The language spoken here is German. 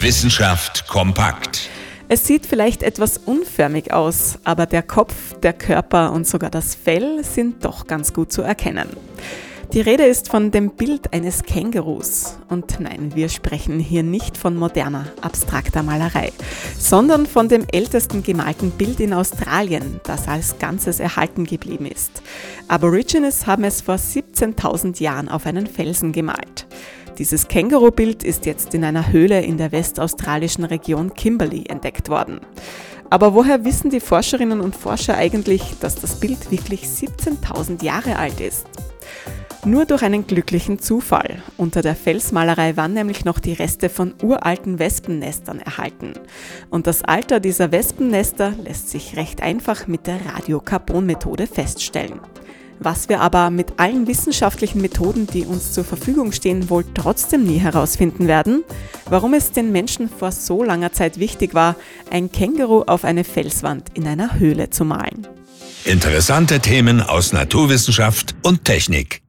Wissenschaft kompakt. Es sieht vielleicht etwas unförmig aus, aber der Kopf, der Körper und sogar das Fell sind doch ganz gut zu erkennen. Die Rede ist von dem Bild eines Kängurus. Und nein, wir sprechen hier nicht von moderner, abstrakter Malerei, sondern von dem ältesten gemalten Bild in Australien, das als Ganzes erhalten geblieben ist. Aborigines haben es vor 17.000 Jahren auf einen Felsen gemalt. Dieses Känguru-Bild ist jetzt in einer Höhle in der westaustralischen Region Kimberley entdeckt worden. Aber woher wissen die Forscherinnen und Forscher eigentlich, dass das Bild wirklich 17.000 Jahre alt ist? Nur durch einen glücklichen Zufall. Unter der Felsmalerei waren nämlich noch die Reste von uralten Wespennestern erhalten. Und das Alter dieser Wespennester lässt sich recht einfach mit der Radiokarbonmethode feststellen. Was wir aber mit allen wissenschaftlichen Methoden, die uns zur Verfügung stehen, wohl trotzdem nie herausfinden werden, warum es den Menschen vor so langer Zeit wichtig war, ein Känguru auf eine Felswand in einer Höhle zu malen. Interessante Themen aus Naturwissenschaft und Technik.